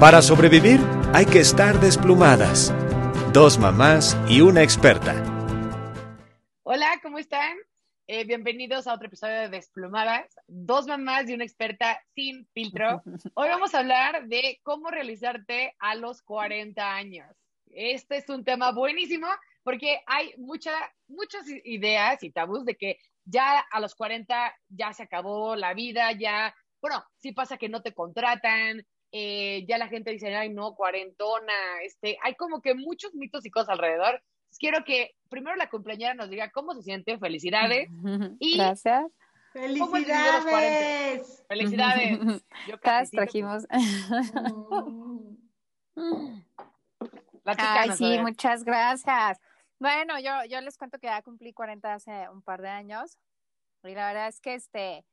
Para sobrevivir hay que estar desplumadas. Dos mamás y una experta. Hola, ¿cómo están? Eh, bienvenidos a otro episodio de Desplumadas. Dos mamás y una experta sin filtro. Hoy vamos a hablar de cómo realizarte a los 40 años. Este es un tema buenísimo porque hay mucha, muchas ideas y tabús de que ya a los 40 ya se acabó la vida, ya, bueno, sí pasa que no te contratan, eh, ya la gente dice, ay, no, cuarentona, este, hay como que muchos mitos y cosas alrededor. quiero que primero la cumpleañera nos diga cómo se siente, felicidades. Y Gracias. ¡Felicidades! ¡Felicidades! Yo trajimos. Ay, sí, muchas gracias. Bueno, yo, yo les cuento que ya cumplí 40 hace un par de años. Y la verdad es que este,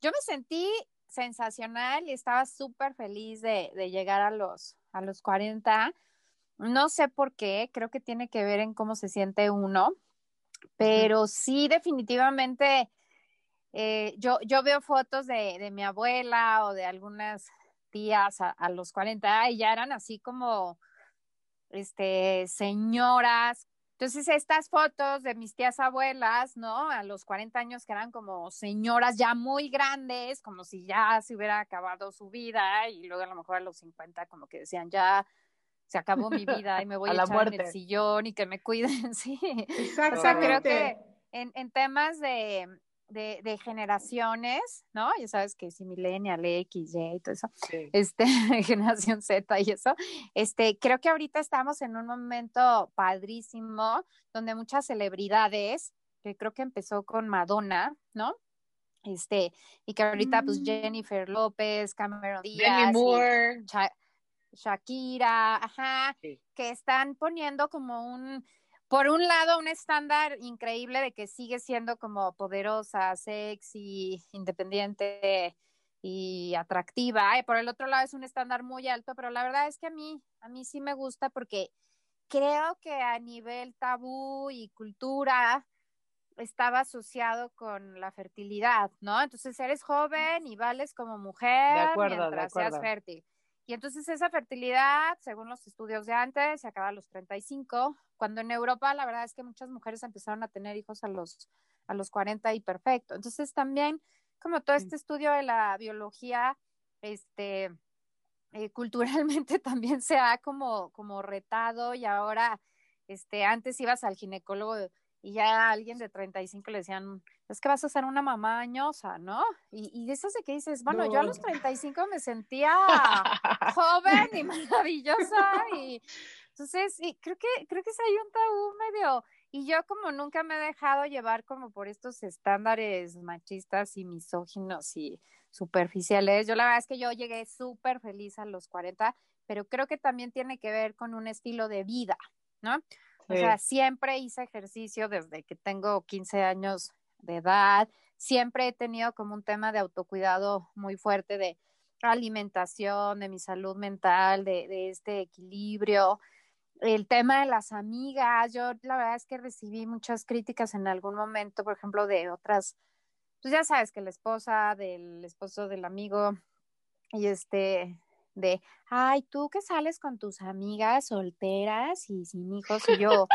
yo me sentí sensacional y estaba súper feliz de, llegar a los, a los 40. No sé por qué, creo que tiene que ver en cómo se siente uno, pero sí definitivamente eh, yo, yo veo fotos de, mi abuela o de algunas tías a, a, los 40 y ya eran así como este señoras entonces, estas fotos de mis tías abuelas, ¿no? A los 40 años que eran como señoras ya muy grandes, como si ya se hubiera acabado su vida, y luego a lo mejor a los 50 como que decían, ya se acabó mi vida y me voy a, echar en el sillón y que me cuiden, sí. Exactamente. O sea, creo que en, en temas de, de, de, generaciones, ¿no? Ya sabes que si millennial, X, Y y todo eso, este, generación Z y eso, este, creo que ahorita estamos en un momento padrísimo donde muchas celebridades, que creo que empezó con Madonna, ¿no? Este, y que ahorita pues mm. Jennifer López, Cameron Díaz, Shakira, ajá, que están poniendo como un por un lado, un estándar increíble de que sigue siendo como poderosa, sexy, independiente y atractiva. Y por el otro lado es un estándar muy alto, pero la verdad es que a mí, a mí sí me gusta porque creo que a nivel tabú y cultura estaba asociado con la fertilidad, ¿no? Entonces eres joven y vales como mujer mientras seas fértil. Y entonces esa fertilidad, según los estudios de antes, se acaba a los 35, cuando en Europa la verdad es que muchas mujeres empezaron a tener hijos a los, a los 40 y perfecto. Entonces también, como todo este estudio de la biología, este, eh, culturalmente también se ha como, como retado y ahora, este, antes ibas al ginecólogo y ya alguien de 35 le decían, es que vas a ser una mamá añosa, ¿no? Y, y eso de que dices, bueno, yo a los 35 me sentía joven y maravillosa y entonces, y creo que creo que se hay un tabú medio y yo como nunca me he dejado llevar como por estos estándares machistas y misóginos y superficiales. Yo la verdad es que yo llegué súper feliz a los 40, pero creo que también tiene que ver con un estilo de vida, ¿no? O sea, siempre hice ejercicio desde que tengo 15 años de edad, siempre he tenido como un tema de autocuidado muy fuerte de alimentación, de mi salud mental, de, de este equilibrio. El tema de las amigas, yo la verdad es que recibí muchas críticas en algún momento, por ejemplo, de otras, pues ya sabes que la esposa del esposo del amigo y este, de, ay, tú que sales con tus amigas solteras y sin hijos, y yo,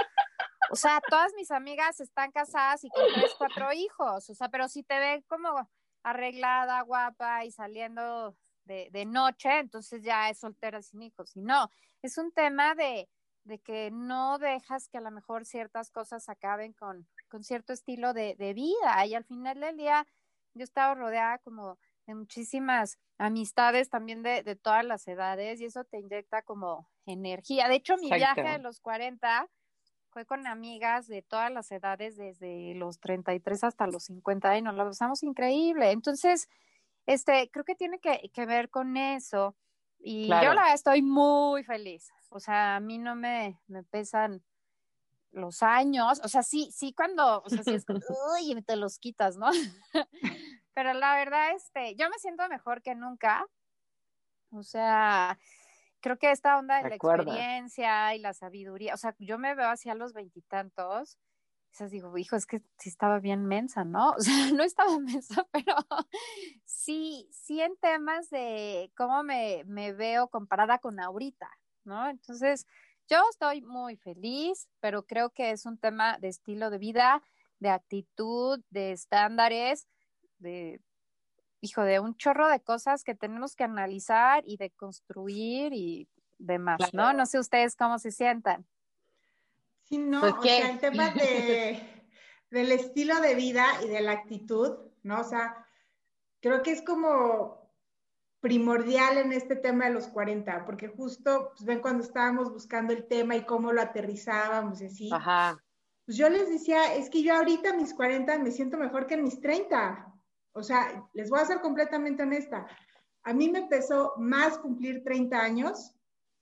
o sea, todas mis amigas están casadas y con tres, cuatro hijos, o sea, pero si te ven como arreglada, guapa y saliendo de, de noche, entonces ya es soltera sin hijos, y no, es un tema de, de que no dejas que a lo mejor ciertas cosas acaben con, con cierto estilo de, de vida, y al final del día yo estaba rodeada como de muchísimas amistades también de, de, todas las edades y eso te inyecta como energía. De hecho, mi viaje de los 40 fue con amigas de todas las edades, desde los 33 hasta los 50 y nos lo pasamos increíble. Entonces, este, creo que tiene que, que ver con eso y yo la estoy muy feliz. O sea, a mí no me, me pesan los años, o sea, sí, sí cuando, o sea, sí es como, uy, te los quitas, ¿no? Pero la verdad, este, yo me siento mejor que nunca. O sea, creo que esta onda de, la experiencia y la sabiduría, o sea, yo me veo hacia los veintitantos Entonces digo, hijo, es que sí estaba bien mensa, ¿no? O sea, no estaba mensa, pero sí, sí en temas de cómo me, me veo comparada con ahorita, ¿no? Entonces, yo estoy muy feliz, pero creo que es un tema de estilo de vida, de actitud, de estándares, de, hijo, de un chorro de cosas que tenemos que analizar y de construir y demás, ¿no? No sé ustedes cómo se sientan. Sí, no, pues o sea, el tema de, del estilo de vida y de la actitud, ¿no? O sea, creo que es como primordial en este tema de los 40, porque justo, pues ven cuando estábamos buscando el tema y cómo lo aterrizábamos y así. Ajá. Pues yo les decía, es que yo ahorita a mis 40 me siento mejor que en mis 30. O sea, les voy a ser completamente honesta. A mí me pesó más cumplir 30 años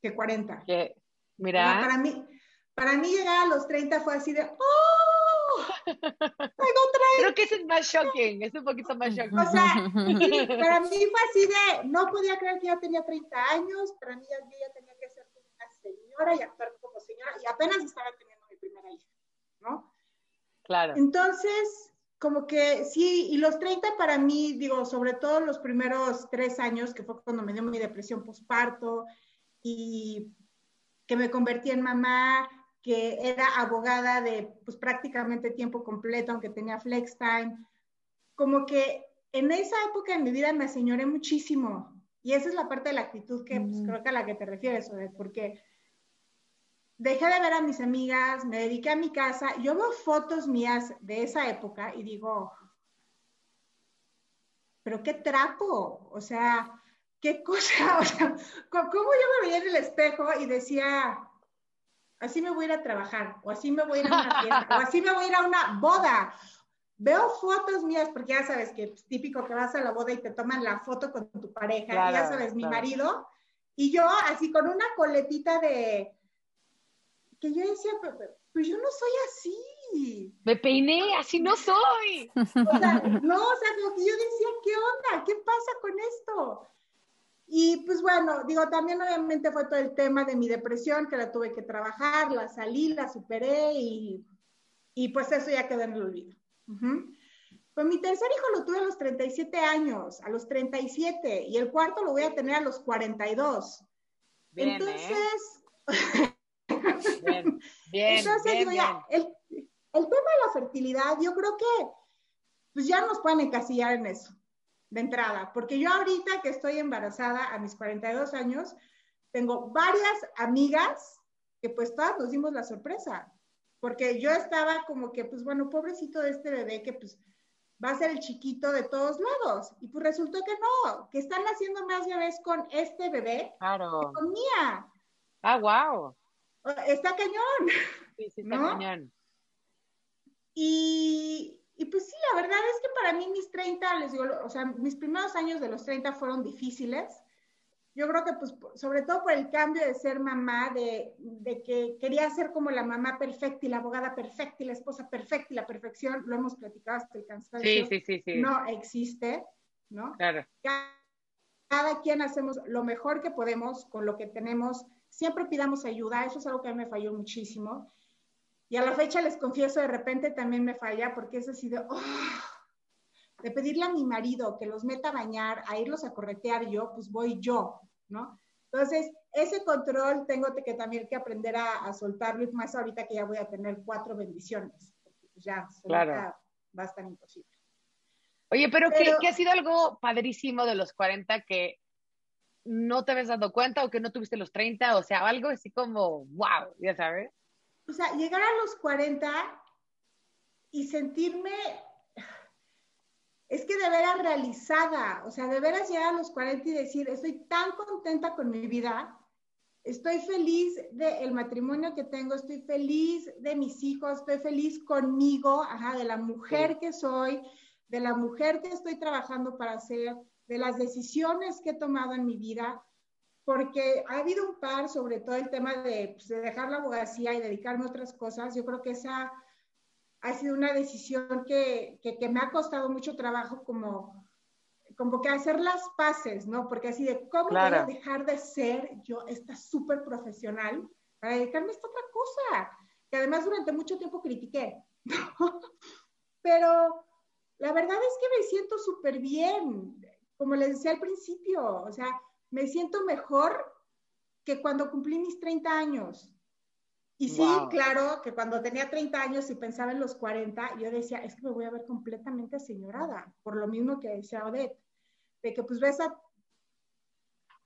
que 40. ¿Qué? Mira. para mí, para mí llegar a los 30 fue así de, ¡oh! Tengo 30. Creo que es más shocking, es un poquito más shocking. O sea, para mí fue así de, no podía creer que ya tenía 30 años, para mí ya, ya tenía que ser una señora y actuar como señora, y apenas estaba teniendo mi primera hija, ¿no? Claro. Entonces, como que sí, y los 30 para mí, digo, sobre todo los primeros tres años, que fue cuando me dio mi depresión postparto y que me convertí en mamá, que era abogada de pues prácticamente tiempo completo, aunque tenía flex time. Como que en esa época de mi vida me aseñoré muchísimo. Y esa es la parte de la actitud que pues, creo que a la que te refieres, porque dejé de ver a mis amigas, me dediqué a mi casa. Yo veo fotos mías de esa época y digo, pero qué trapo, o sea, qué cosa, o sea, ¿cómo yo me veía en el espejo y decía, así me voy a ir a trabajar, o así me voy a ir a una fiesta, o así me voy a ir a una boda. Veo fotos mías, porque ya sabes que es típico que vas a la boda y te toman la foto con tu pareja, ya sabes, mi marido, y yo así con una coletita de, que yo decía, pues yo no soy así. Me peiné, así no soy. O sea, no, o sea, lo que yo decía, ¿qué onda? ¿Qué pasa con esto? Y pues bueno, digo, también obviamente fue todo el tema de mi depresión, que la tuve que trabajar, la salí, la superé y, y pues eso ya quedó en el olvido. Pues mi tercer hijo lo tuve a los 37 años, a los 37, y el cuarto lo voy a tener a los 42. Bien, ¿eh? Bien, bien, Entonces, Ya, el, el, tema de la fertilidad, yo creo que pues ya nos pueden encasillar en eso de entrada, porque yo ahorita que estoy embarazada a mis 42 años, tengo varias amigas que pues todas nos dimos la sorpresa, porque yo estaba como que, pues bueno, pobrecito de este bebé que pues va a ser el chiquito de todos lados, y pues resultó que no, que están haciendo más bebés con este bebé claro. que con mía. Ah, wow. Está cañón. Sí, sí, está cañón. Y, y pues sí, la verdad es que para mí mis 30, les digo, o sea, mis primeros años de los 30 fueron difíciles. Yo creo que pues sobre todo por el cambio de ser mamá, de, de que quería ser como la mamá perfecta y la abogada perfecta y la esposa perfecta y la perfección, lo hemos platicado hasta el cansancio. Sí, sí, sí, sí. No existe, ¿no? Claro. Cada, cada quien hacemos lo mejor que podemos con lo que tenemos. Siempre pidamos ayuda, eso es algo que a mí me falló muchísimo. Y a la fecha les confieso, de repente también me falla porque es así de, oh, de pedirle a mi marido que los meta a bañar, a irlos a corretear yo, pues voy yo, ¿no? Entonces, ese control tengo que también que aprender a, soltarlo, y más ahorita que ya voy a tener cuatro bendiciones, pues ya, claro. va a estar imposible. Oye, pero, pero ¿qué, ha sido algo padrísimo de los 40 que no te habías dado cuenta o que no tuviste los 30? O sea, algo así como, wow, ya sabes o sea, llegar a los 40 y sentirme, es que de veras realizada, o sea, de veras llegar a los 40 y decir, estoy tan contenta con mi vida, estoy feliz del matrimonio que tengo, estoy feliz de mis hijos, estoy feliz conmigo, ajá, de la mujer que soy, de la mujer que estoy trabajando para ser, de las decisiones que he tomado en mi vida porque ha habido un par, sobre todo el tema pues, de, dejar la abogacía y dedicarme a otras cosas. Yo creo que esa ha sido una decisión que, que, me ha costado mucho trabajo como, como que hacer las paces, ¿no? Porque así de, ¿cómo voy a dejar de ser yo esta súper profesional para dedicarme a esta otra cosa? Que además durante mucho tiempo critiqué. Pero la verdad es que me siento súper bien, como les decía al principio, o sea, me siento mejor que cuando cumplí mis 30 años. Y sí, claro, que cuando tenía 30 años y pensaba en los 40, yo decía, es que me voy a ver completamente señorada, por lo mismo que decía Odette, de que pues ves a,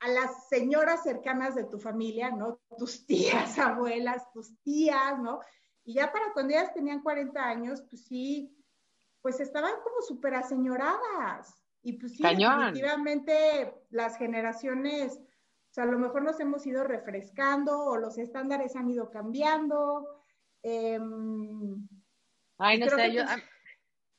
a las señoras cercanas de tu familia, ¿no? Tus tías, abuelas, tus tías, ¿no? Y ya para cuando ellas tenían 40 años, pues sí, pues estaban como súper aseñoradas. Y pues sí, definitivamente las generaciones, o sea, a lo mejor nos hemos ido refrescando o los estándares han ido cambiando. Em, Ay, no sé, yo, pues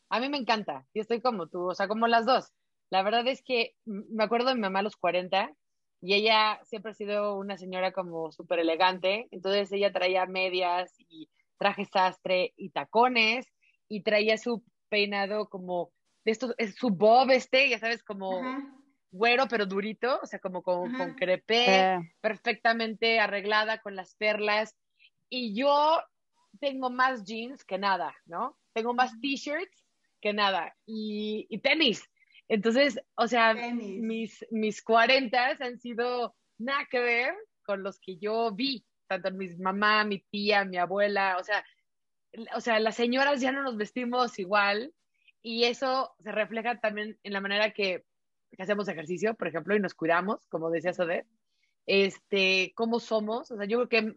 a, mí me encanta, y estoy como tú, o sea, como las dos. La verdad es que me acuerdo de mi mamá a los 40 y ella siempre ha sido una señora como súper elegante, entonces ella traía medias y traje sastre y tacones y traía su peinado como de esto, es su bob este, ya sabes, como güero pero durito, o sea, como con, con crepé, perfectamente arreglada con las perlas. Y yo tengo más jeans que nada, ¿no? Tengo más t-shirts que nada y, y, tenis. Entonces, o sea, mis, mis 40 han sido nada que ver con los que yo vi, tanto mi mamá, mi tía, mi abuela, o sea, o sea, las señoras ya no nos vestimos igual y eso se refleja también en la manera que, hacemos ejercicio, por ejemplo, y nos cuidamos, como decía Soder, este, cómo somos, o sea, yo creo que,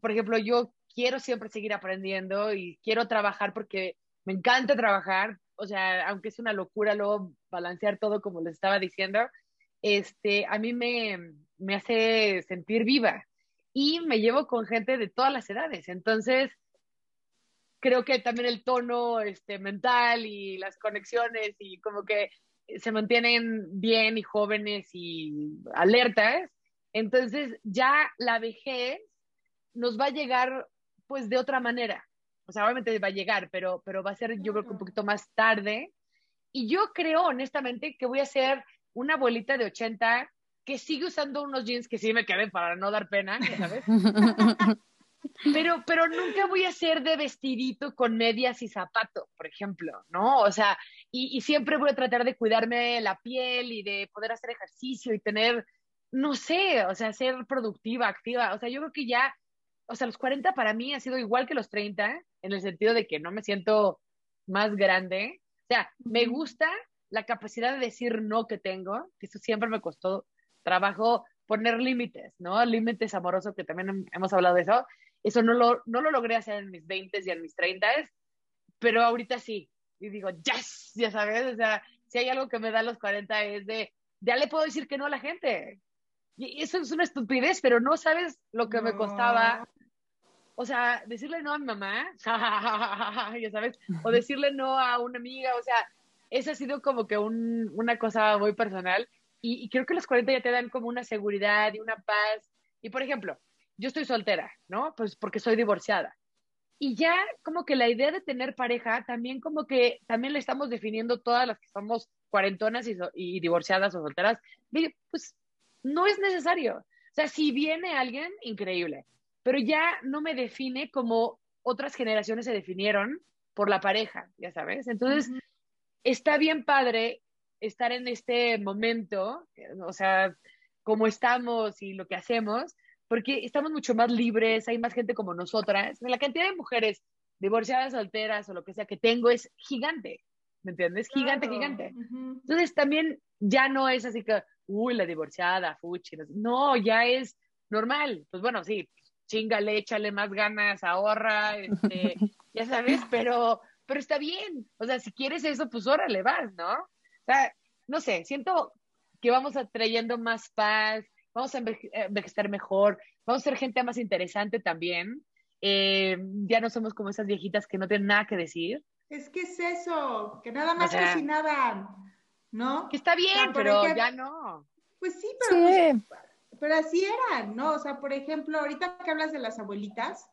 por ejemplo, yo quiero siempre seguir aprendiendo y quiero trabajar porque me encanta trabajar, o sea, aunque es una locura luego balancear todo como les estaba diciendo, este, a mí me, me hace sentir viva y me llevo con gente de todas las edades, entonces creo que también el tono este, mental y las conexiones y como que se mantienen bien y jóvenes y alertas. Entonces ya la vejez nos va a llegar pues de otra manera. O sea, obviamente va a llegar, pero, pero va a ser yo creo que un poquito más tarde. Y yo creo honestamente que voy a ser una abuelita de 80 que sigue usando unos jeans que sí me queden para no dar pena, ¿sabes? Pero, pero nunca voy a ser de vestidito con medias y zapato, por ejemplo, ¿no? O sea, y, y, siempre voy a tratar de cuidarme la piel y de poder hacer ejercicio y tener, no sé, o sea, ser productiva, activa. O sea, yo creo que ya, o sea, los 40 para mí ha sido igual que los 30, en el sentido de que no me siento más grande. O sea, me gusta la capacidad de decir no que tengo, que eso siempre me costó trabajo poner límites, ¿no? Límites amorosos, que también hemos hablado de eso. Eso no lo, no lo logré hacer en mis 20 y en mis 30, pero ahorita sí. Y digo, yes, ya sabes, o sea, si hay algo que me da los 40 es de, ya le puedo decir que no a la gente. Y eso es una estupidez, pero no sabes lo que me costaba. O sea, decirle no a mi mamá, ya sabes, o decirle no a una amiga, o sea, eso ha sido como que un, una cosa muy personal. Y, y, creo que los 40 ya te dan como una seguridad y una paz. Y por ejemplo, yo estoy soltera, ¿no? Pues porque soy divorciada. Y ya como que la idea de tener pareja, también como que también le estamos definiendo todas las que somos cuarentonas y, divorciadas o solteras, pues no es necesario. O sea, si viene alguien, increíble, pero ya no me define como otras generaciones se definieron por la pareja, ya sabes. Entonces, está bien padre estar en este momento, o sea, como estamos y lo que hacemos, porque estamos mucho más libres, hay más gente como nosotras. La cantidad de mujeres divorciadas, solteras o lo que sea que tengo es gigante, ¿me entiendes? Gigante, gigante. Entonces también ya no es así que, uy, la divorciada, fuchi, no, ya es normal. Pues bueno, sí, chingale, échale más ganas, ahorra, este, ya sabes, pero, pero está bien. O sea, si quieres eso, pues órale, vas, ¿no? O sea, no sé, siento que vamos atrayendo más paz, vamos a envejecer mejor, vamos a ser gente más interesante también. Eh, ya no somos como esas viejitas que no tienen nada que decir. Es que es eso, que nada más cocinaban, ¿no? Que está bien, pero ya no. Pues sí, pero, pues, pero así eran, ¿no? O sea, por ejemplo, ahorita que hablas de las abuelitas,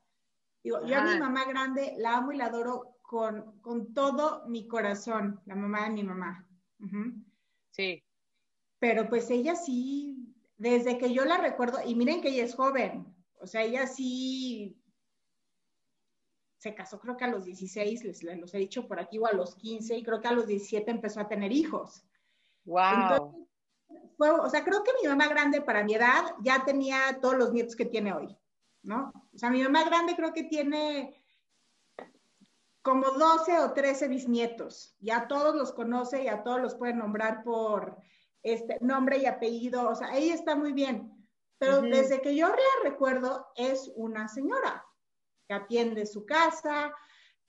digo, yo a mi mamá grande la amo y la adoro con, con todo mi corazón, la mamá de mi mamá. Sí. Pero pues ella sí desde que yo la recuerdo, y miren que ella es joven, o sea, ella sí se casó creo que a los 16, les, los he dicho por aquí, o a los 15, y creo que a los 17 empezó a tener hijos. Wow. fue, o sea, creo que mi mamá grande para mi edad ya tenía todos los nietos que tiene hoy, ¿no? O sea, mi mamá grande creo que tiene como 12 o 13 bisnietos. Ya todos los conoce y a todos los puede nombrar por este nombre y apellido. O sea, ella está muy bien. Pero desde que yo la recuerdo, es una señora que atiende su casa,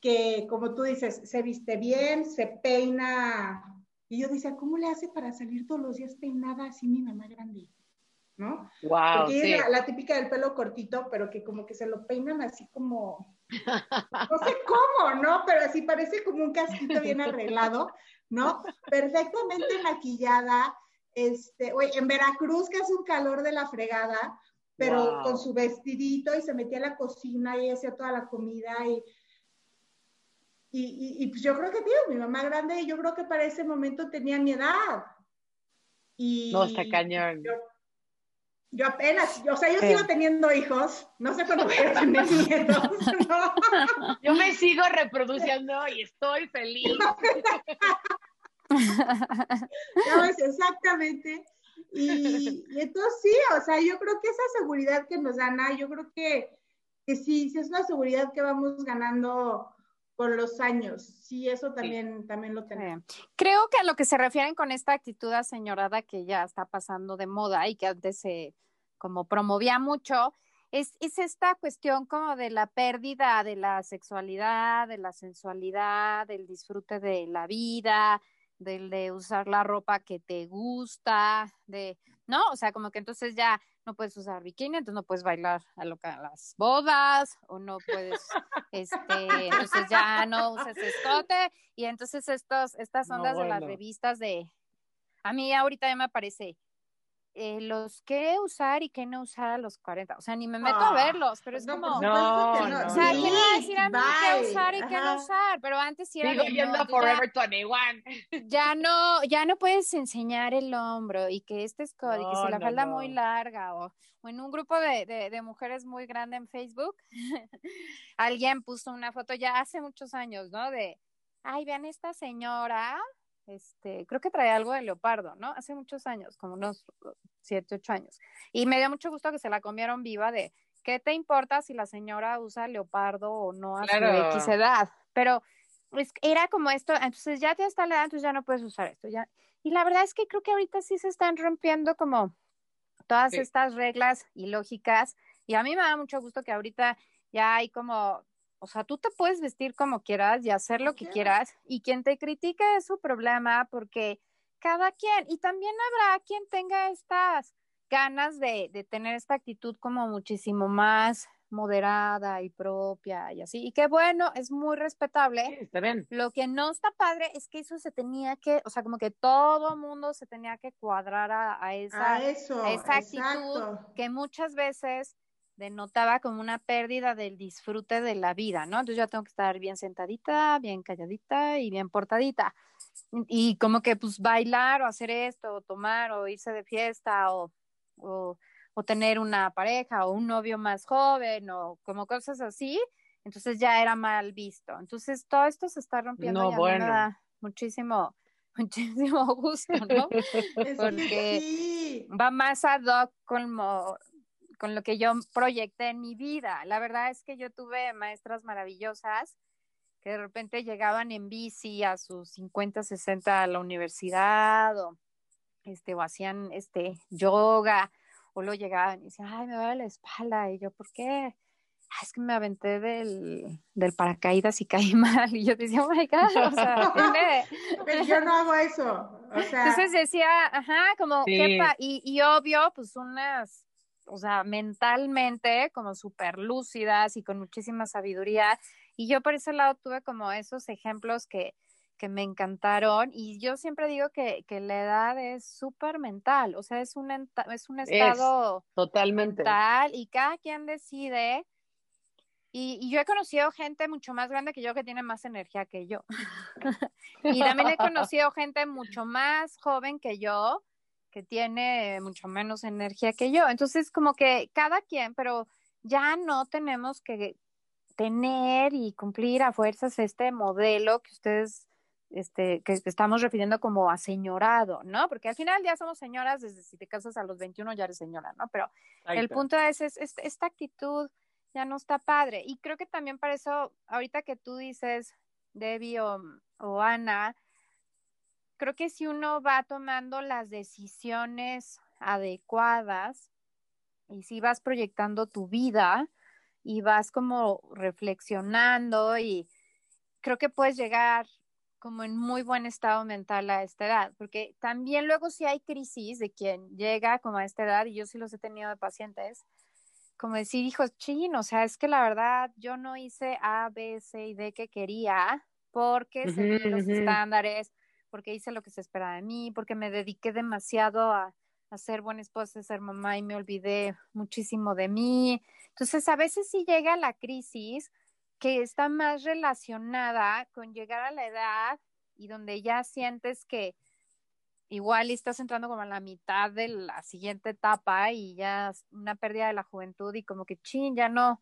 que como tú dices, se viste bien, se peina. Y yo decía, ¿cómo le hace para salir todos los días peinada así mi mamá grande? ¿No? Wow, Porque es la, típica del pelo cortito, pero que como que se lo peinan así como, no sé cómo, ¿no? Pero así parece como un casquito bien arreglado, ¿no? Perfectamente maquillada. Este, oye, en Veracruz, que hace un calor de la fregada, pero con su vestidito y se metía a la cocina y hacía toda la comida y, y, pues yo creo que, tío, mi mamá grande, yo creo que para ese momento tenía mi edad. Y no, está cañón. Yo, apenas, o sea, yo sigo teniendo hijos, no sé cuándo voy a tener nietos. Yo me sigo reproduciendo y estoy feliz. no, es exactamente. Y, entonces sí, o sea, yo creo que esa seguridad que nos gana, yo creo que, que sí, sí es una seguridad que vamos ganando con los años. Sí, eso también, también lo tenemos. Creo que a lo que se refieren con esta actitud señorada que ya está pasando de moda y que antes se como promovía mucho, es, es esta cuestión como de la pérdida de la sexualidad, de la sensualidad, del disfrute de la vida, del de usar la ropa que te gusta, de, ¿no? O sea, como que entonces ya no puedes usar bikini, entonces no puedes bailar a, lo a las bodas, o no puedes, este, entonces ya no usas escote, y entonces estos, estas ondas de las revistas de, a mí ahorita ya me aparece eh, los que usar y qué no usar a los 40. O sea, ni me meto a ah, verlos, pero es como. No, O sea, ¿quién va a decir a mí qué usar y qué no usar? Pero antes sí era. Sigo yendo a Forever 21. Ya no, ya no puedes enseñar el hombro y que este es y que se la falda muy larga o, o, en un grupo de, de, de mujeres muy grande en Facebook, alguien puso una foto ya hace muchos años, ¿no? De, ay, vean esta señora este, creo que traía algo de leopardo, ¿no? Hace muchos años, como unos siete, ocho años. Y me dio mucho gusto que se la comieron viva de, ¿qué te importa si la señora usa leopardo o no a su X edad? Pero pues, era como esto, entonces ya te está la edad, entonces ya no puedes usar esto. Ya. Y la verdad es que creo que ahorita sí se están rompiendo como todas estas reglas y lógicas. Y a mí me da mucho gusto que ahorita ya hay como o sea, tú te puedes vestir como quieras y hacer lo que quieras y quien te critique es su problema porque cada quien, y también habrá quien tenga estas ganas de, de tener esta actitud como muchísimo más moderada y propia y así. Y qué bueno, es muy respetable. está bien. Lo que no está padre es que eso se tenía que, o sea, como que todo mundo se tenía que cuadrar a, esa, a eso, esa actitud que muchas veces denotaba como una pérdida del disfrute de la vida, ¿no? Entonces yo tengo que estar bien sentadita, bien calladita y bien portadita. Y como que pues bailar o hacer esto, o tomar o irse de fiesta o, o, tener una pareja o un novio más joven o como cosas así, entonces ya era mal visto. Entonces todo esto se está rompiendo no, bueno. muchísimo, muchísimo gusto, ¿no? Porque va más ad hoc como con lo que yo proyecté en mi vida. La verdad es que yo tuve maestras maravillosas que de repente llegaban en bici a sus 50, 60 a la universidad o, este, o hacían este, yoga o luego llegaban y decían, ay, me duele la espalda. Y yo, ¿por qué? es que me aventé del, del paracaídas y caí mal. Y yo decía, oh my God, o sea, Pero yo no hago eso. O sea... Entonces decía, ajá, como, y, y obvio, pues unas o sea, mentalmente como súper lúcidas y con muchísima sabiduría. Y yo por ese lado tuve como esos ejemplos que, que me encantaron y yo siempre digo que, que la edad es súper mental, o sea, es un, es un estado totalmente mental y cada quien decide. Y, y, yo he conocido gente mucho más grande que yo que tiene más energía que yo. y también he conocido gente mucho más joven que yo que tiene mucho menos energía que yo. Entonces, como que cada quien, pero ya no tenemos que tener y cumplir a fuerzas este modelo que ustedes, este, que estamos refiriendo como aseñorado, ¿no? Porque al final ya somos señoras, desde si te casas a los 21 ya eres señora, ¿no? Pero el punto es, es, esta actitud ya no está padre. Y creo que también para eso, ahorita que tú dices, Debbie o, o Ana, creo que si uno va tomando las decisiones adecuadas y si vas proyectando tu vida y vas como reflexionando y creo que puedes llegar como en muy buen estado mental a esta edad, porque también luego si hay crisis de quien llega como a esta edad, y yo sí los he tenido de pacientes, como decir, hijo, chin, o sea, es que la verdad yo no hice A, B, C y D que quería porque se los estándares, porque hice lo que se esperaba de mí, porque me dediqué demasiado a, a ser buena esposa, a ser mamá y me olvidé muchísimo de mí. Entonces, a veces sí llega la crisis que está más relacionada con llegar a la edad y donde ya sientes que igual estás entrando como a la mitad de la siguiente etapa y ya una pérdida de la juventud y como que chin, ya no.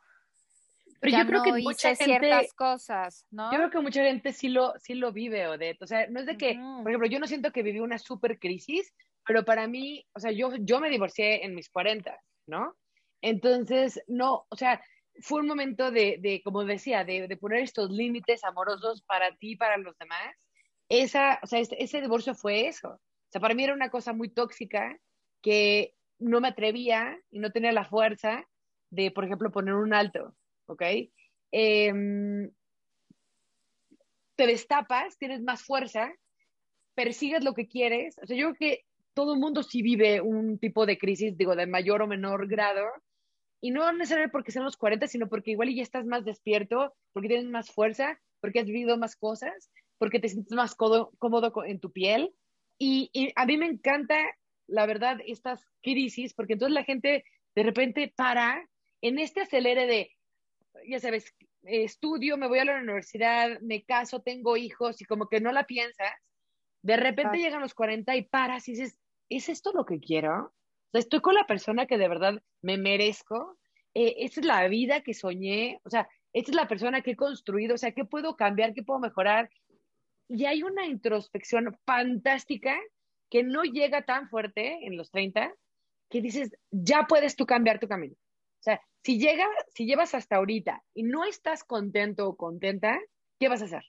Pero yo creo que mucha ciertas cosas, ¿no? Yo creo que mucha gente sí lo, sí lo vive, Odette. O sea, no es de que, por ejemplo, yo no siento que viví una super crisis, pero para mí, o sea, yo, yo me divorcié en mis 40, ¿no? Entonces, no, o sea, fue un momento de, de como decía, de, de, poner estos límites amorosos para ti y para los demás. Esa, o sea, ese, ese divorcio fue eso. O sea, para mí era una cosa muy tóxica que no me atrevía y no tenía la fuerza de, por ejemplo, poner un alto. ¿Ok? Em, te destapas, tienes más fuerza, persigues lo que quieres. O sea, yo creo que todo el mundo sí vive un tipo de crisis, digo, de mayor o menor grado. Y no necesariamente porque sean los 40, sino porque igual ya estás más despierto, porque tienes más fuerza, porque has vivido más cosas, porque te sientes más cómodo, en tu piel. Y, y, a mí me encanta, la verdad, estas crisis, porque entonces la gente de repente para en este acelere de ya sabes, estudio, me voy a la universidad, me caso, tengo hijos y como que no la piensas, de repente llegan los 40 y paras y dices, ¿es esto lo que quiero? O sea, estoy con la persona que de verdad me merezco, eh, esta es la vida que soñé, o sea, esta es la persona que he construido, o sea, ¿qué puedo cambiar? ¿Qué puedo mejorar? Y hay una introspección fantástica que no llega tan fuerte en los 30 que dices, ya puedes tú cambiar tu camino. O sea, si llega, si llevas hasta ahorita y no estás contento o contenta, ¿qué vas a hacer?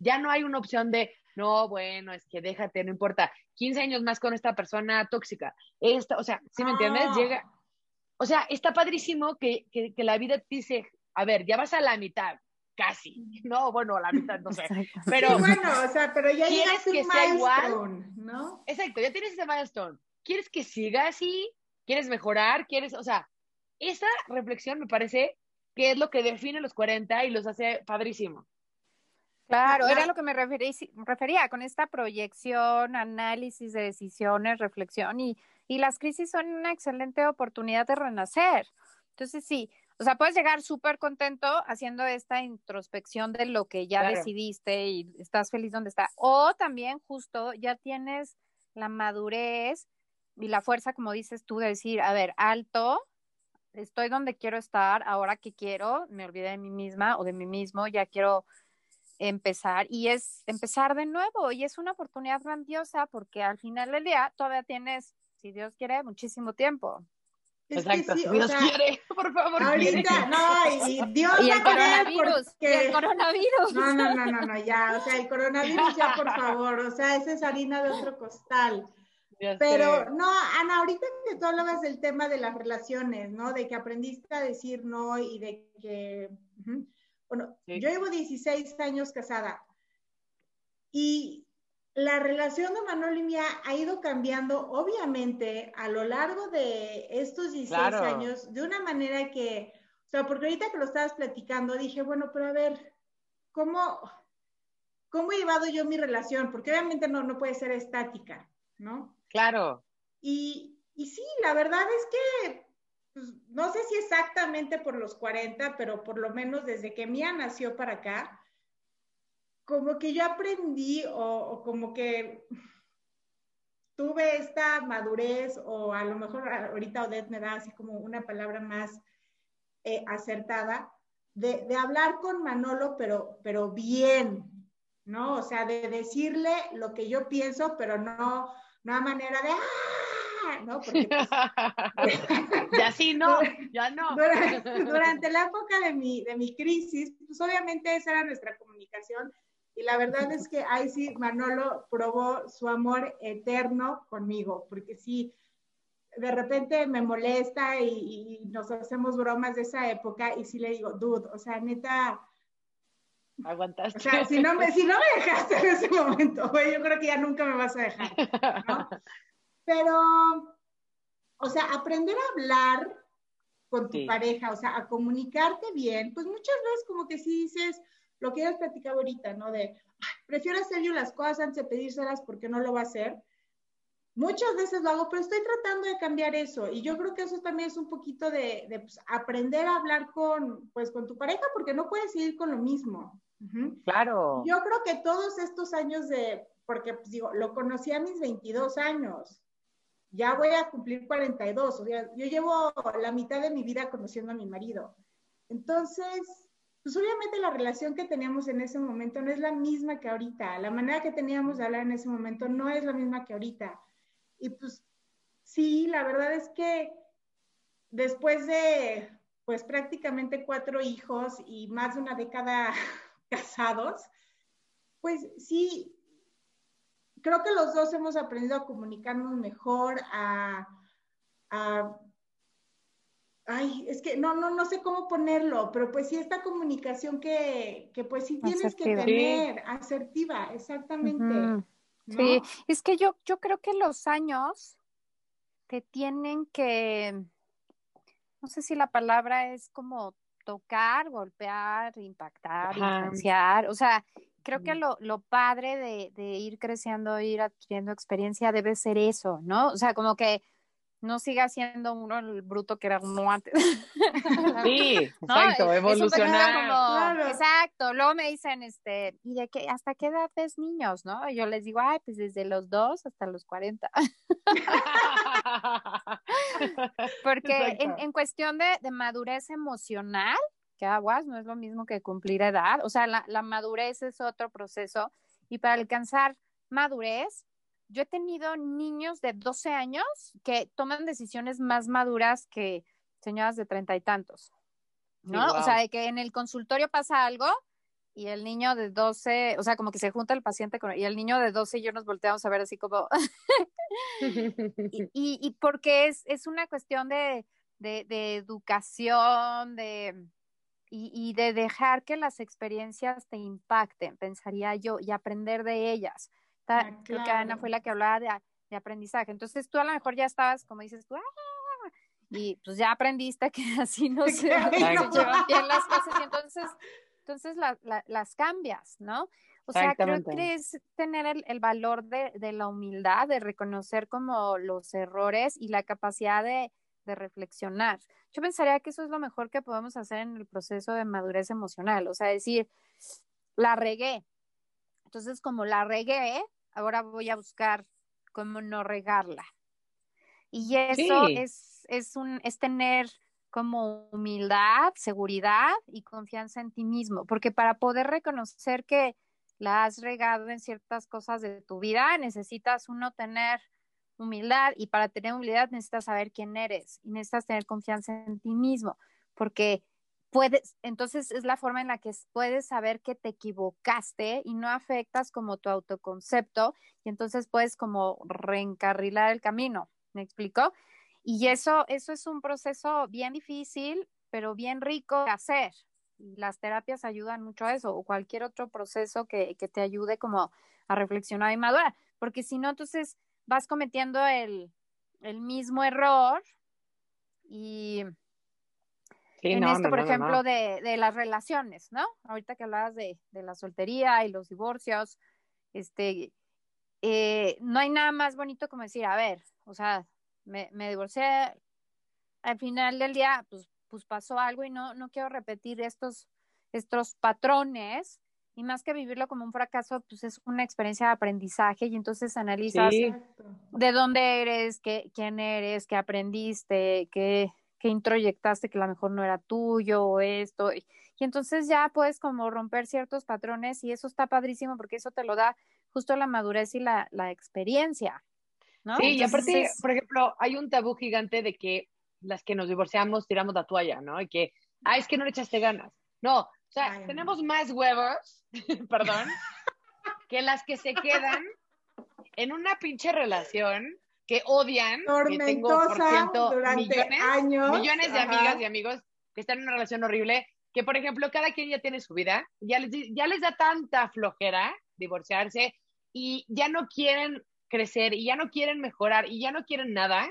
Ya no hay una opción de, no, bueno, es que déjate, no importa, 15 años más con esta persona tóxica. Esta, o sea, ¿sí me entiendes? Ah. Llega, o sea, está padrísimo que, que, la vida te dice, a ver, ya vas a la mitad, casi. No, bueno, a la mitad, no sé. Pero, bueno, o sea, pero ya quieres que sea igual, ¿no? Exacto, ya tienes ese milestone. ¿Quieres que siga así? ¿Quieres mejorar? ¿Quieres, o sea, esa reflexión me parece que es lo que define los 40 y los hace padrísimo. Claro, era lo que me refería con esta proyección, análisis de decisiones, reflexión y, y las crisis son una excelente oportunidad de renacer. Entonces, sí, o sea, puedes llegar súper contento haciendo esta introspección de lo que ya decidiste y estás feliz donde está. O también justo ya tienes la madurez y la fuerza, como dices tú, de decir, a ver, alto, estoy donde quiero estar, ahora que quiero, me olvidé de mí misma o de mí mismo, ya quiero empezar y es empezar de nuevo y es una oportunidad grandiosa porque al final del día todavía tienes, si Dios quiere, muchísimo tiempo. Exacto, si Dios quiere, por favor. Ahorita, no, y, Dios y el coronavirus, y el coronavirus. No, no, no, no, no, ya, o sea, el coronavirus ya, por favor, o sea, esa es harina de otro costal. Pero no, Ana, ahorita que tú hablabas del tema de las relaciones, ¿no? De que aprendiste a decir no y de que, bueno, yo llevo 16 años casada y la relación de Manuel y mía ha ido cambiando, obviamente, a lo largo de estos 16 años, de una manera que, o sea, porque ahorita que lo estabas platicando, dije, bueno, pero a ver, ¿cómo, cómo he llevado yo mi relación? Porque obviamente no, no puede ser estática, ¿no? Claro. Y, y sí, la verdad es que, pues, no sé si exactamente por los 40, pero por lo menos desde que Mía nació para acá, como que yo aprendí o, como que tuve esta madurez o a lo mejor ahorita Odette me da así como una palabra más eh, acertada de, hablar con Manolo, pero, pero bien, ¿no? O sea, de decirle lo que yo pienso, pero no, no a manera de ¡ah! ¿no? Porque, pues, ya sí, no, ya no. Durante, la época de mi, de mi crisis, pues obviamente esa era nuestra comunicación y la verdad es que ahí sí Manolo probó su amor eterno conmigo, porque sí, de repente me molesta y, nos hacemos bromas de esa época y sí le digo, dude, o sea, neta... Aguantaste. O sea, si no me, si no me dejaste en ese momento, güey, yo creo que ya nunca me vas a dejar, ¿no? Pero, o sea, aprender a hablar con tu pareja, o sea, a comunicarte bien, pues muchas veces como que sí dices, lo que ya platicado ahorita, ¿no? De, prefiero hacer yo las cosas antes de pedírselas porque no lo va a hacer. Muchas veces lo hago, pero estoy tratando de cambiar eso. Y yo creo que eso también es un poquito de, pues, aprender a hablar con, pues, con tu pareja porque no puedes ir con lo mismo. Claro. Yo creo que todos estos años de, porque pues, digo, lo conocí a mis 22 años, ya voy a cumplir 42, o sea, yo llevo la mitad de mi vida conociendo a mi marido. Entonces, pues obviamente la relación que teníamos en ese momento no es la misma que ahorita, la manera que teníamos de hablar en ese momento no es la misma que ahorita. Y pues sí, la verdad es que después de pues prácticamente cuatro hijos y más de una década casados, pues sí, creo que los dos hemos aprendido a comunicarnos mejor, a, a ay, es que no, no, no sé cómo ponerlo, pero pues sí esta comunicación que, que pues sí tienes que tener, asertiva, exactamente. Sí, es que yo, yo creo que los años te tienen que, no sé si la palabra es como tocar, golpear, impactar, influenciar, o sea, creo que lo, lo padre de, de ir creciendo, ir adquiriendo experiencia debe ser eso, ¿no? O sea, como que no siga siendo uno el bruto que era uno antes. Sí, exacto, evolucionar. Exacto, luego me dicen, este, ¿y de qué, hasta qué edad ves niños, no? Y yo les digo, ay, pues desde los dos hasta los cuarenta. Porque en, en, cuestión de, de, madurez emocional, que aguas, no es lo mismo que cumplir edad, o sea, la, la madurez es otro proceso y para alcanzar madurez yo he tenido niños de 12 años que toman decisiones más maduras que señoras de treinta y tantos, ¿no? O sea, de que en el consultorio pasa algo y el niño de 12, o sea, como que se junta el paciente con, y el niño de 12 y yo nos volteamos a ver así como, y, y, porque es, es una cuestión de, de, de educación, de, y, y, de dejar que las experiencias te impacten, pensaría yo, y aprender de ellas. Ah, creo que Ana fue la que hablaba de, de, aprendizaje. Entonces tú a lo mejor ya estabas, como dices tú, ¡Ah! y pues ya aprendiste que así no se, llevan bien las cosas y entonces, entonces las cambias, ¿no? O sea, creo que es tener el, el valor de, de, la humildad, de reconocer como los errores y la capacidad de, de reflexionar. Yo pensaría que eso es lo mejor que podemos hacer en el proceso de madurez emocional, o sea, decir, la regué. Entonces, como la regué, ahora voy a buscar cómo no regarla. Y eso es, es, un, es tener como humildad, seguridad y confianza en ti mismo, porque para poder reconocer que la has regado en ciertas cosas de tu vida, necesitas uno tener humildad y para tener humildad necesitas saber quién eres y necesitas tener confianza en ti mismo, porque puedes, entonces es la forma en la que puedes saber que te equivocaste y no afectas como tu autoconcepto y entonces puedes como reencarrilar el camino, ¿me explico? Y eso, eso es un proceso bien difícil, pero bien rico de hacer. Y las terapias ayudan mucho a eso, o cualquier otro proceso que, que te ayude como a reflexionar y madurar, porque si no, entonces vas cometiendo el, el mismo error y en esto, por ejemplo, de, de, las relaciones, ¿no? Ahorita que hablabas de, de la soltería y los divorcios, este, eh, no hay nada más bonito como decir, a ver, o sea, me, me divorcié, al final del día, pues, pues pasó algo y no, no quiero repetir estos, estos patrones, y más que vivirlo como un fracaso, pues es una experiencia de aprendizaje y entonces analizas de dónde eres, qué, quién eres, qué aprendiste, qué, que introyectaste que a lo mejor no era tuyo o esto. Y, entonces ya puedes como romper ciertos patrones y eso está padrísimo porque eso te lo da justo la madurez y la, la experiencia. ¿no? Sí, y aparte, por ejemplo, hay un tabú gigante de que las que nos divorciamos tiramos la toalla, ¿no? Y que, ah, es que no le echaste ganas. No, o sea, tenemos más huevos, perdón, que las que se quedan en una pinche relación que odian, que tengo por ciento millones, años. millones de amigas y amigos que están en una relación horrible, que por ejemplo cada quien ya tiene su vida, ya les, ya les da tanta flojera divorciarse y ya no quieren crecer y ya no quieren mejorar y ya no quieren nada,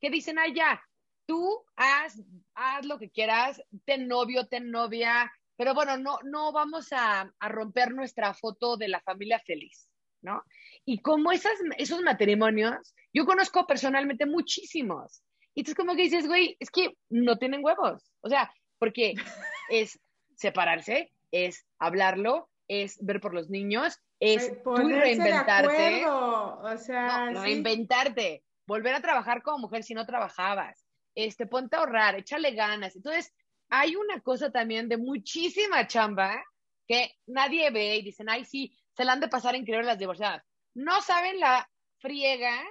que dicen, ah, ya, tú haz, haz lo que quieras, ten novio, ten novia, pero bueno, no, no vamos a, a romper nuestra foto de la familia feliz, ¿no? Y como esas, esos matrimonios, yo conozco personalmente muchísimos. Y entonces como que dices, güey, es que no tienen huevos. O sea, porque es separarse, es hablarlo, es ver por los niños, es tú reinventarte. O sea, reinventarte, volver a trabajar como mujer si no trabajabas. Este, ponte a ahorrar, échale ganas. Entonces, hay una cosa también de muchísima chamba que nadie ve y dicen, ay, sí, se la han de pasar increíble las divorciadas no saben la friega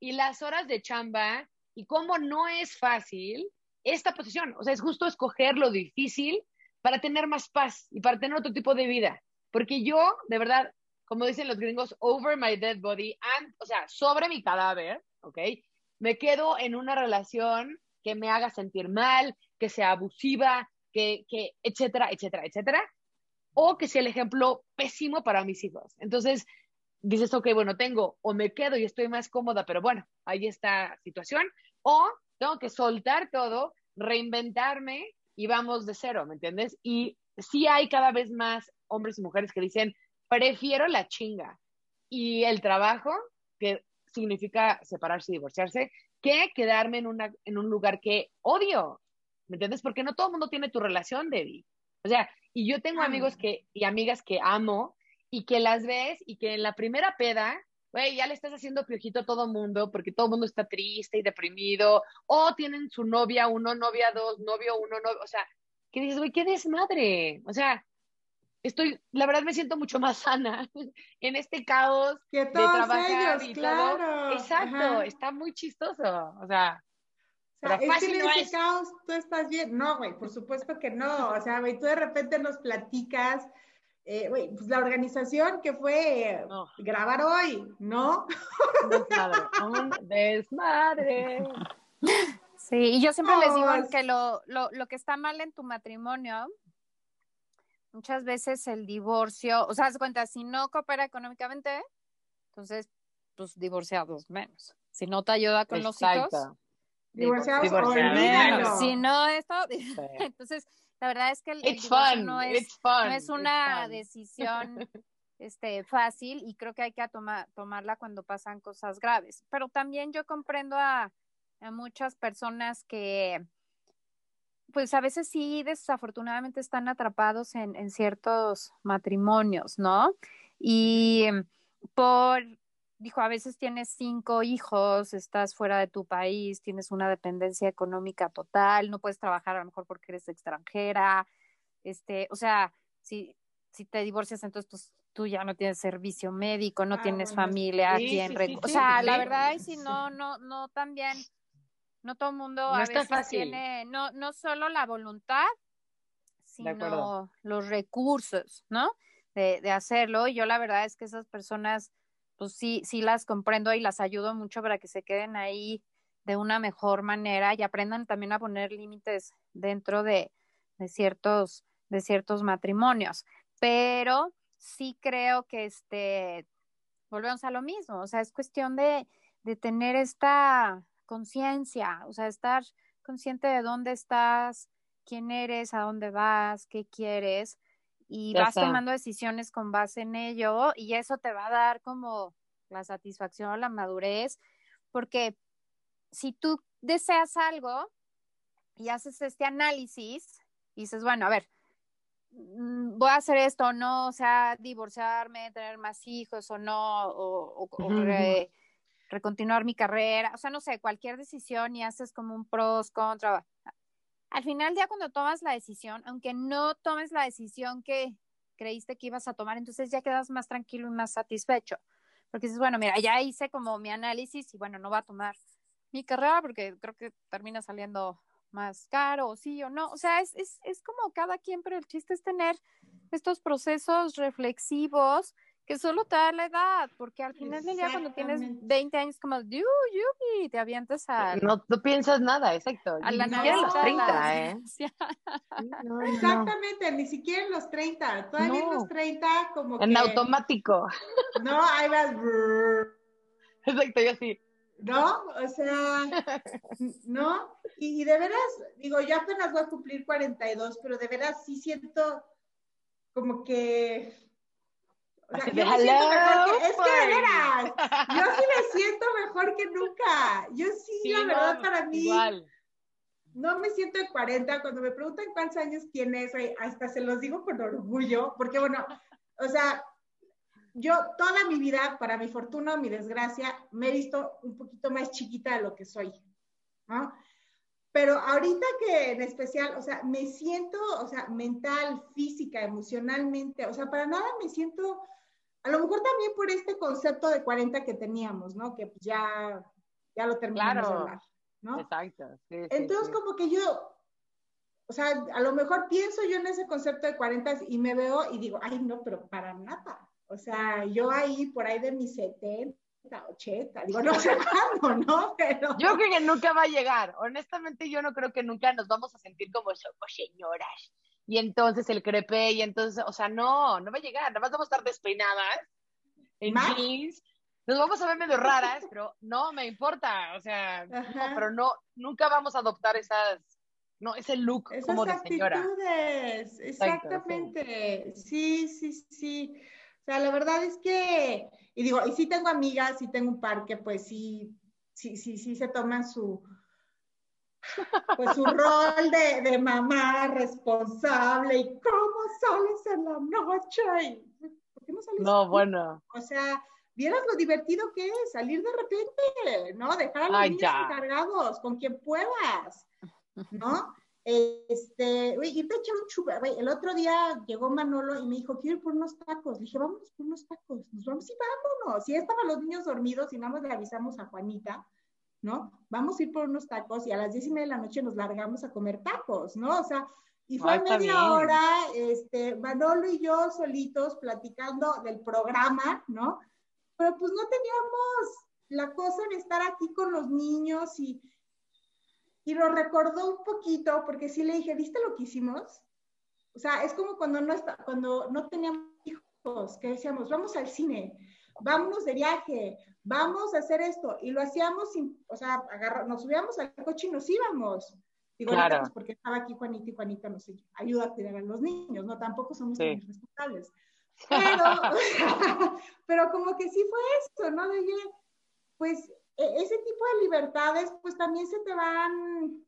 y las horas de chamba y cómo no es fácil esta posición. O sea, es justo escoger lo difícil para tener más paz y para tener otro tipo de vida. Porque yo, de verdad, como dicen los gringos, over my dead body, o sea, sobre mi cadáver, ¿ok? Me quedo en una relación que me haga sentir mal, que sea abusiva, que, que etcétera, etcétera, etcétera, o que sea el ejemplo pésimo para mis hijos. Entonces, dices, ok, bueno, tengo o me quedo y estoy más cómoda, pero bueno, ahí está situación, o tengo que soltar todo, reinventarme y vamos de cero, ¿me entiendes? Y sí hay cada vez más hombres y mujeres que dicen, prefiero la chinga y el trabajo, que significa separarse y divorciarse, que quedarme en, una, en un lugar que odio, ¿me entiendes? Porque no todo el mundo tiene tu relación, Debbie. O sea, y yo tengo amigos que, y amigas que amo, y que las ves y que en la primera peda, güey, ya le estás haciendo piojito a todo mundo porque todo mundo está triste y deprimido, o tienen su novia uno, novia dos, novio uno, no, o sea, que dices, güey, qué desmadre, o sea, estoy, la verdad me siento mucho más sana en este caos que de trabajar y todo. Exacto, está muy chistoso, o sea. O sea, es que en ese caos tú estás bien. No, güey, por supuesto que no. O sea, güey, tú de repente nos platicas eh, pues la organización que fue grabar hoy, ¿no? Un desmadre, Sí, y yo siempre les digo que lo, lo, lo, que está mal en tu matrimonio, muchas veces el divorcio, o sea, haz cuenta, si no coopera económicamente, entonces, pues divorciados menos. Si no te ayuda con los hijos, divorciados, divorciados Si no esto, entonces la verdad es que el, no, es, una decisión este, fácil y creo que hay que tomarla cuando pasan cosas graves. Pero también yo comprendo a, muchas personas que, pues a veces sí, desafortunadamente están atrapados en, en ciertos matrimonios, ¿no? Y por dijo, a veces tienes cinco hijos, estás fuera de tu país, tienes una dependencia económica total, no puedes trabajar a lo mejor porque eres extranjera, este, o sea, si, si te divorcias, entonces pues, tú ya no tienes servicio médico, no ah, tienes familia aquí en O sea, la verdad es si no, no, no también, no todo el mundo a veces tiene, no, no solo la voluntad, sino los recursos, ¿no? De, de hacerlo. Y yo la verdad es que esas personas pues sí, sí las comprendo y las ayudo mucho para que se queden ahí de una mejor manera y aprendan también a poner límites dentro de, de ciertos, de ciertos matrimonios. Pero sí creo que este, volvemos a lo mismo, o sea, es cuestión de, de tener esta conciencia, o sea, estar consciente de dónde estás, quién eres, a dónde vas, qué quieres, y vas tomando decisiones con base en ello y eso te va a dar como la satisfacción o la madurez, porque si tú deseas algo y haces este análisis y dices, bueno, a ver, mm, voy a hacer esto o no, o sea, divorciarme, tener más hijos o no, o, recontinuar mi carrera, o sea, no sé, cualquier decisión y haces como un pros, contra, al final ya cuando tomas la decisión, aunque no tomes la decisión que creíste que ibas a tomar, entonces ya quedas más tranquilo y más satisfecho. Porque dices, bueno, mira, ya hice como mi análisis y bueno, no va a tomar mi carrera porque creo que termina saliendo más caro, sí o no. O sea, es, es, es como cada quien, pero el chiste es tener estos procesos reflexivos que solo te da la edad, porque al final del día cuando tienes 20 años como, yubi, te avientas a... No, no piensas nada, exacto. A la ni siquiera en los 30, ¿eh? No, Exactamente, ni siquiera en los 30. Todavía en los 30 como En automático. No, ahí vas... Exacto, yo sí. ¿No? O sea, ¿no? Y, y de veras, digo, yo apenas voy a cumplir 42, pero de veras sí siento como que o sea, yo me siento mejor que, es que de veras, yo sí me siento mejor que nunca. Yo sí, la verdad, para mí, no me siento de 40. Cuando me preguntan cuántos años tienes, hasta se los digo con orgullo, porque bueno, o sea, yo toda mi vida, para mi fortuna o mi desgracia, me he visto un poquito más chiquita de lo que soy, ¿no? Pero ahorita que en especial, o sea, me siento, o sea, mental, física, emocionalmente, o sea, para nada me siento a lo mejor también por este concepto de 40 que teníamos, ¿no? Que ya, ya lo terminamos de hablar, ¿no? Exacto. Entonces, como que yo, o sea, a lo mejor pienso yo en ese concepto de 40 y me veo y digo, ay, no, pero para nada. O sea, yo ahí, por ahí de mis 70, 80, digo, no sé cuándo, ¿no? Pero... Yo creo que nunca va a llegar. Honestamente, yo no creo que nunca nos vamos a sentir como somos señoras y entonces el crepe, y entonces, o sea, no, no va a llegar, nada más vamos a estar despeinadas en jeans, nos vamos a ver medio raras, pero no me importa, o sea, no, pero no, nunca vamos a adoptar esas, no, ese look como de señora. Actitudes, exactamente, sí, sí, sí. O sea, la verdad es que, y digo, y sí tengo amigas, sí tengo un par que pues sí, sí, sí, sí se toman su, pues su rol de, de, mamá responsable y cómo sales en la noche. ¿Por qué no sales? No, bueno. O sea, vieras lo divertido que es salir de repente, ¿no? Dejar a los niños encargados con quien puedas, ¿no? Este, oye, irte a echar un chupa. El otro día llegó Manolo y me dijo, quiero ir por unos tacos. Le dije, vámonos por unos tacos. Nos vamos y vámonos. Y ya estaban los niños dormidos y nada más le avisamos a Juanita ¿no? Vamos a ir por unos tacos y a las diez y media de la noche nos largamos a comer tacos, ¿no? O sea, y fue media hora, este, Manolo y yo solitos platicando del programa, ¿no? Pero pues no teníamos la cosa de estar aquí con los niños y, y lo recordó un poquito, porque sí le dije, ¿viste lo que hicimos? O sea, es como cuando no, está, cuando no teníamos hijos, que decíamos, vamos al cine, vámonos de viaje, vamos a hacer esto. Y lo hacíamos sin, o sea, nos subíamos al coche y nos íbamos. Digo, claro. pues porque estaba aquí Juanita y Juanita nos ayuda a cuidar a los niños, ¿no? Tampoco somos sí. responsables. Pero, pero como que sí fue esto, ¿no? De, pues ese tipo de libertades, pues también se te van,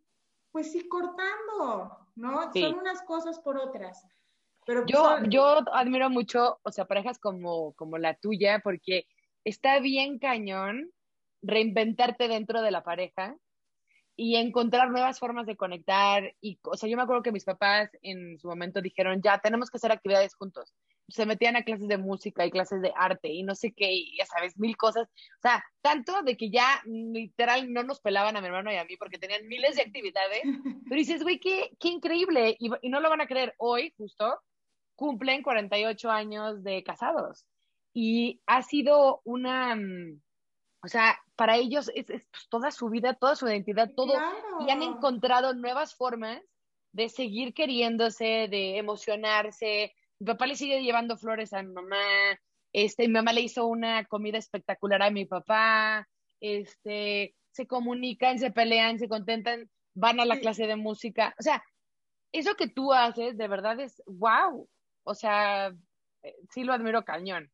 pues sí, cortando, ¿no? Sí. Son unas cosas por otras. Pero yo, pues, yo admiro mucho, o sea, parejas como, como la tuya, porque está bien cañón reinventarte dentro de la pareja y encontrar nuevas formas de conectar. Y, o sea, yo me acuerdo que mis papás en su momento dijeron, ya, tenemos que hacer actividades juntos. Se metían a clases de música y clases de arte y no sé qué, y ya sabes, mil cosas. O sea, tanto de que ya literal no nos pelaban a mi hermano y a mí porque tenían miles de actividades. Pero dices, güey, qué, qué increíble. Y, y no lo van a creer, hoy justo cumplen 48 años de casados y ha sido una, mm, o sea, para ellos es, es pues, toda su vida, toda su identidad, todo, y han encontrado nuevas formas de seguir queriéndose, de emocionarse. Mi papá le sigue llevando flores a mi mamá, este, mi mamá le hizo una comida espectacular a mi papá, este, se comunican, se pelean, se contentan, van a la clase de música. O sea, eso que tú haces de verdad es wow. O sea, eh, sí lo admiro cañón.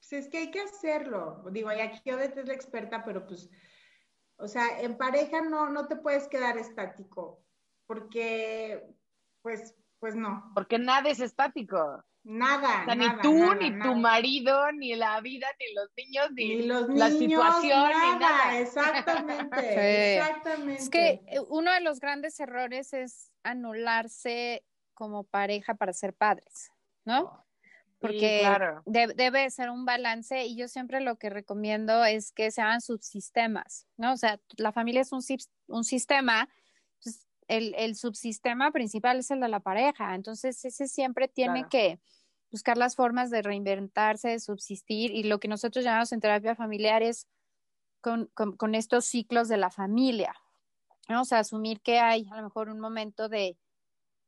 Pues es que hay que hacerlo. Digo, y aquí yo es la experta, pero pues, o sea, en pareja no, no te puedes quedar estático, porque, pues, pues no. Porque nada es estático. Nada. O sea, nada, ni tú, nada, ni nada. tu marido, ni la vida, ni los niños, ni, Ni los la niños, situación, nada, ni nada. Exactamente, Sí. exactamente. Es que eh, uno de los grandes errores es anularse como pareja para ser padres, ¿no? Porque Sí, claro. de- debe ser un balance y yo siempre lo que recomiendo es que se hagan subsistemas, ¿no? O sea, la familia es un, sis- un sistema, el, el subsistema principal es el de la pareja, entonces ese siempre tiene Claro. que buscar las formas de reinventarse, de subsistir y lo que nosotros llamamos en terapia familiar es con, con, con estos ciclos de la familia, ¿no? O sea, asumir que hay a lo mejor un momento de,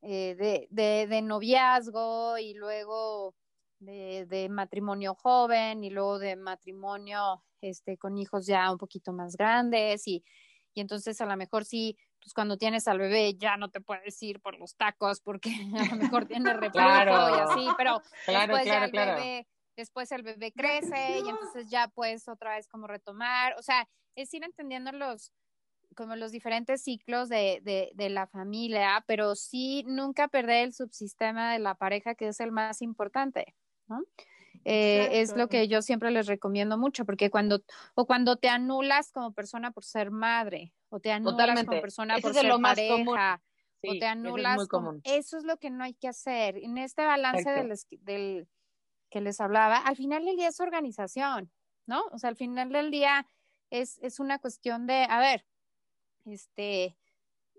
eh, de, de, de noviazgo y luego de, de matrimonio joven y luego de matrimonio este, con hijos ya un poquito más grandes y, y entonces a lo mejor sí, pues cuando tienes al bebé ya no te puedes ir por los tacos porque a lo mejor tiene reflujo Claro. y así, pero Claro, después ya claro, el claro. bebé, después el bebé crece y entonces ya puedes otra vez como retomar, o sea, es ir entendiendo los como los diferentes ciclos de, de, de la familia, pero sí nunca perder el subsistema de la pareja que es el más importante, ¿no? Eh, es lo que yo siempre les recomiendo mucho, porque cuando, o cuando te anulas como persona por ser madre, o te anulas Totalmente. como persona Ese por ser lo más pareja, o te anulas. eso es lo que no hay que hacer. En este balance del, del que les hablaba, al final del día es organización, ¿no? O sea, al final del día es, es una cuestión de, a ver, este,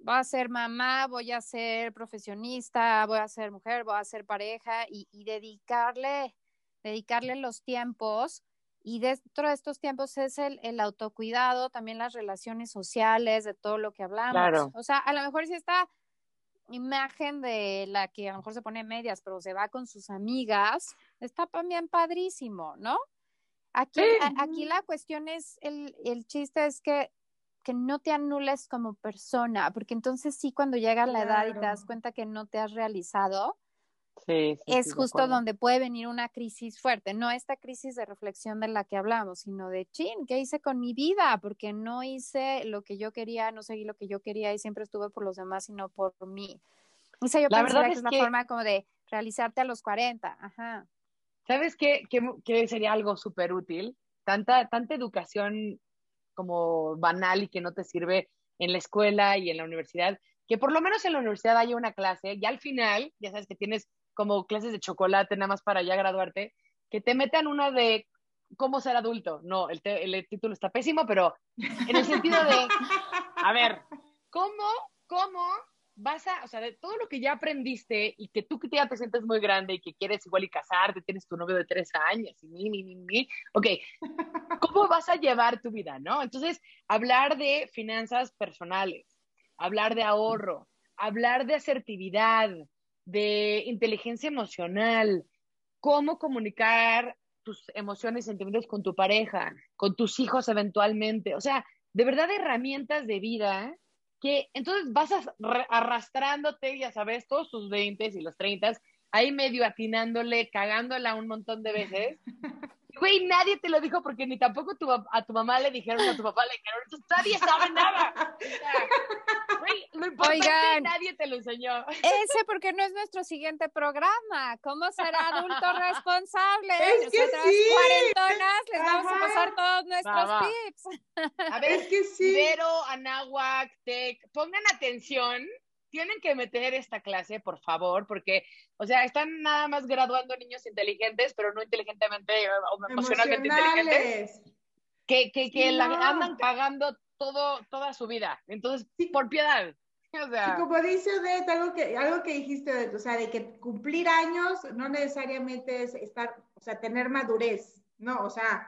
voy a ser mamá, voy a ser profesionista, voy a ser mujer, voy a ser pareja y, y dedicarle, dedicarle los tiempos. Y dentro de estos tiempos es el, el autocuidado, también las relaciones sociales, de todo lo que hablamos. Claro. O sea, a lo mejor si esta imagen de la que a lo mejor se pone medias, pero se va con sus amigas, está también padrísimo, ¿no? Aquí, Sí. a- aquí la cuestión es, el, el chiste es que, que no te anules como persona, porque entonces sí, cuando llega la edad y te das cuenta que no te has realizado, Sí, sí, es sí, justo donde puede venir una crisis fuerte, no esta crisis de reflexión de la que hablamos, sino de, chin, ¿qué hice con mi vida? Porque no hice lo que yo quería, no seguí lo que yo quería y siempre estuve por los demás y no por mí. O sea, yo La verdad que es que- forma como de realizarte a los 40, ajá. ¿Sabes qué, qué, qué sería algo súper útil? Tanta, tanta educación como banal y que no te sirve en la escuela y en la universidad, que por lo menos en la universidad haya una clase y al final, ya sabes que tienes como clases de chocolate nada más para ya graduarte, que te metan una de cómo ser adulto. No, el, te- el título está pésimo, pero en el sentido de, a ver, ¿cómo, cómo vas a, o sea, de todo lo que ya aprendiste y que tú que ya te sientes muy grande y que quieres igual y casarte, tienes tu novio de tres años y mi, mi, mi, mi, ok, ¿cómo vas a llevar tu vida, no? Entonces, hablar de finanzas personales, hablar de ahorro, hablar de asertividad, de inteligencia emocional, cómo comunicar tus emociones y sentimientos con tu pareja, con tus hijos eventualmente, o sea, de verdad herramientas de vida que entonces vas arrastrándote, ya sabes, todos tus 20 y los 30, ahí medio atinándole, cagándola un montón de veces. Y, Güey, nadie te lo dijo porque ni tampoco tu, a tu mamá le dijeron, a tu papá le dijeron, nadie sabe nada. O sea, güey, lo importante Oigan. nadie te lo enseñó. Ese porque no es nuestro siguiente programa. ¿Cómo ser adulto responsable? Es que Nosotras sí. cuarentonas les vamos a pasar todos nuestros Va, va. tips. A ver, Es que sí. Ibero, Anáhuac, Tec, pongan atención. Tienen que meter esta clase, por favor, porque, o sea, están nada más graduando niños inteligentes, pero no inteligentemente o emocionalmente inteligentes, que, que, que la no. andan cagando todo, toda su vida. Entonces, Sí. por piedad. O sea, Y como dice Odette, algo que, algo que dijiste, Odette, o sea, de que cumplir años no necesariamente es estar, o sea, tener madurez, ¿no? O sea,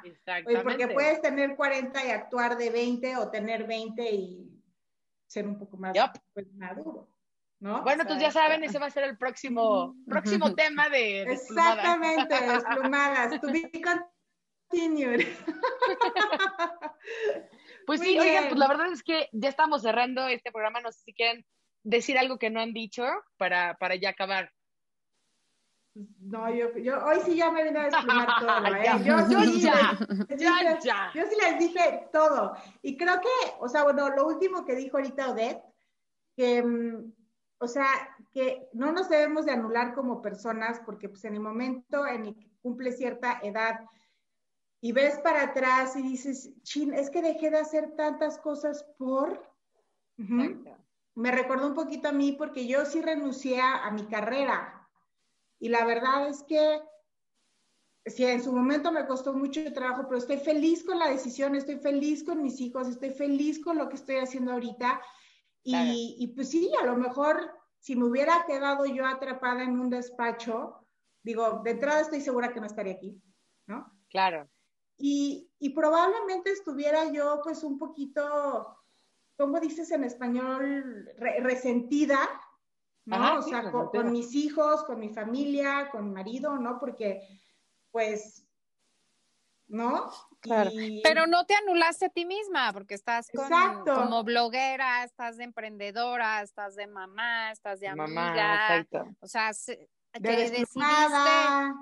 porque puedes tener 40 y actuar de 20 o tener 20 y ser un poco más Yup. pues, maduro, ¿no? Bueno, O sea, entonces ya saben, ese va a ser el próximo, próximo tema de. Exactamente, desplumadas. To be continued. Pues Muy sí, oigan, pues la verdad es que ya estamos cerrando este programa. No sé si quieren decir algo que no han dicho para, para ya acabar. No, yo, yo hoy sí ya me vine a desplumar todo, ¿eh? Yo, yo sí ya, les Ya, dije- ya. Yo sí les dije todo. Y creo que, o sea, bueno, lo último que dijo ahorita Odette, que, mm, o sea, que no nos debemos de anular como personas porque pues en el momento en el que cumple cierta edad y ves para atrás y dices, chin, es que dejé de hacer tantas cosas por... Me recordó un poquito a mí porque yo sí renuncié a, mi carrera. Y la verdad es que sí, en su momento me costó mucho trabajo, pero estoy feliz con la decisión, estoy feliz con mis hijos, estoy feliz con lo que estoy haciendo ahorita. Y, pues sí, a lo mejor si me hubiera quedado yo atrapada en un despacho, digo, de entrada estoy segura que no estaría aquí, ¿no? Claro. Y, probablemente estuviera yo pues un poquito, ¿cómo dices en español? resentida, ¿no? o sea, con, mis hijos, con mi familia, con mi marido, ¿no? Porque pues ¿no? Claro. Pero no te anulaste a ti misma, porque estás como bloguera, estás de emprendedora, estás de mamá, estás de amiga. Mamá, exacto. O sea, que decidiste.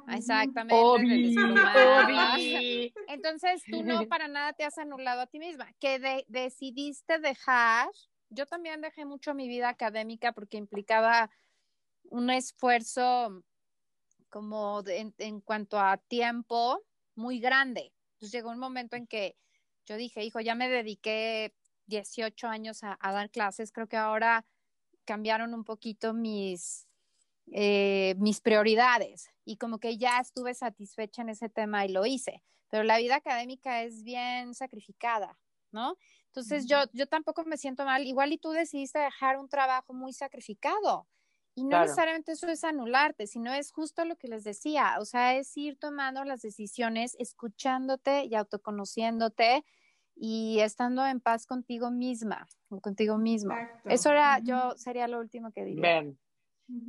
Exactamente. Entonces tú no para nada te has anulado a ti misma. Que decidiste dejar. Yo también dejé mucho mi vida académica porque implicaba un esfuerzo como en cuanto a tiempo muy grande. Entonces llegó un momento en que yo dije, hijo, ya me dediqué 18 años a, dar clases, creo que ahora cambiaron un poquito mis, eh, mis prioridades y como que ya estuve satisfecha en ese tema y lo hice, pero la vida académica es bien sacrificada, ¿no? Entonces yo, yo tampoco me siento mal, igual y tú decidiste dejar un trabajo muy sacrificado, y no necesariamente eso es anularte, sino es justo lo que les decía, o sea, es ir tomando las decisiones, escuchándote y autoconociéndote y estando en paz contigo misma o contigo mismo. Eso era, yo sería lo último que diría.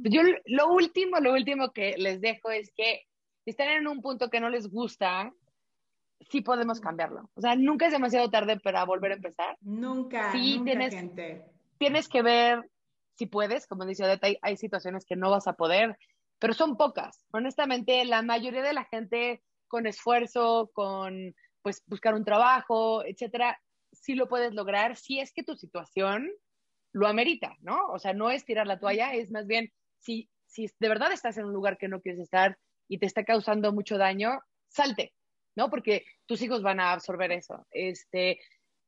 Yo lo último, lo último que les dejo es que si están en un punto que no les gusta, sí podemos cambiarlo. O sea, nunca es demasiado tarde para volver a empezar. Nunca, sí, tienes, gente. Tienes que ver si puedes, como dice Odeta, hay, situaciones que no vas a poder, pero son pocas. Honestamente, la mayoría de la gente con esfuerzo, con pues buscar un trabajo, etcétera, sí lo puedes lograr si es que tu situación lo amerita, ¿no? O sea, no es tirar la toalla, es más bien si, si de verdad estás en un lugar que no quieres estar y te está causando mucho daño, salte, ¿no? Porque tus hijos van a absorber eso. Este,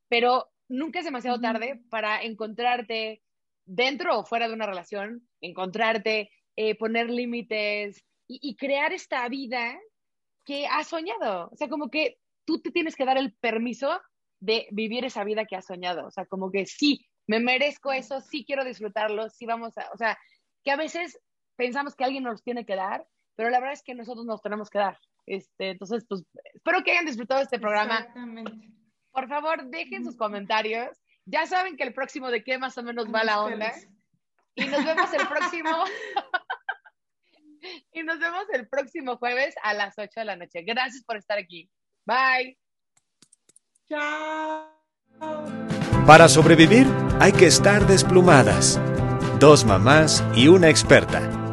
pero nunca es demasiado tarde para encontrarte dentro o fuera de una relación, encontrarte, eh, poner límites y, crear esta vida que has soñado. O sea, como que tú te tienes que dar el permiso de vivir esa vida que has soñado. O sea, como que sí, me merezco eso, sí quiero disfrutarlo, sí vamos a, o sea, que a veces pensamos que alguien nos tiene que dar, pero la verdad es que nosotros nos tenemos que dar. Este, entonces, pues, espero que hayan disfrutado este programa. Exactamente. Por favor, dejen sus comentarios ya saben que el próximo de qué más o menos va la onda. Y nos vemos el próximo. y nos vemos el próximo jueves a las 8 de la noche. Gracias por estar aquí. Bye. Chao. Para sobrevivir hay que estar desplumadas. Dos mamás y una experta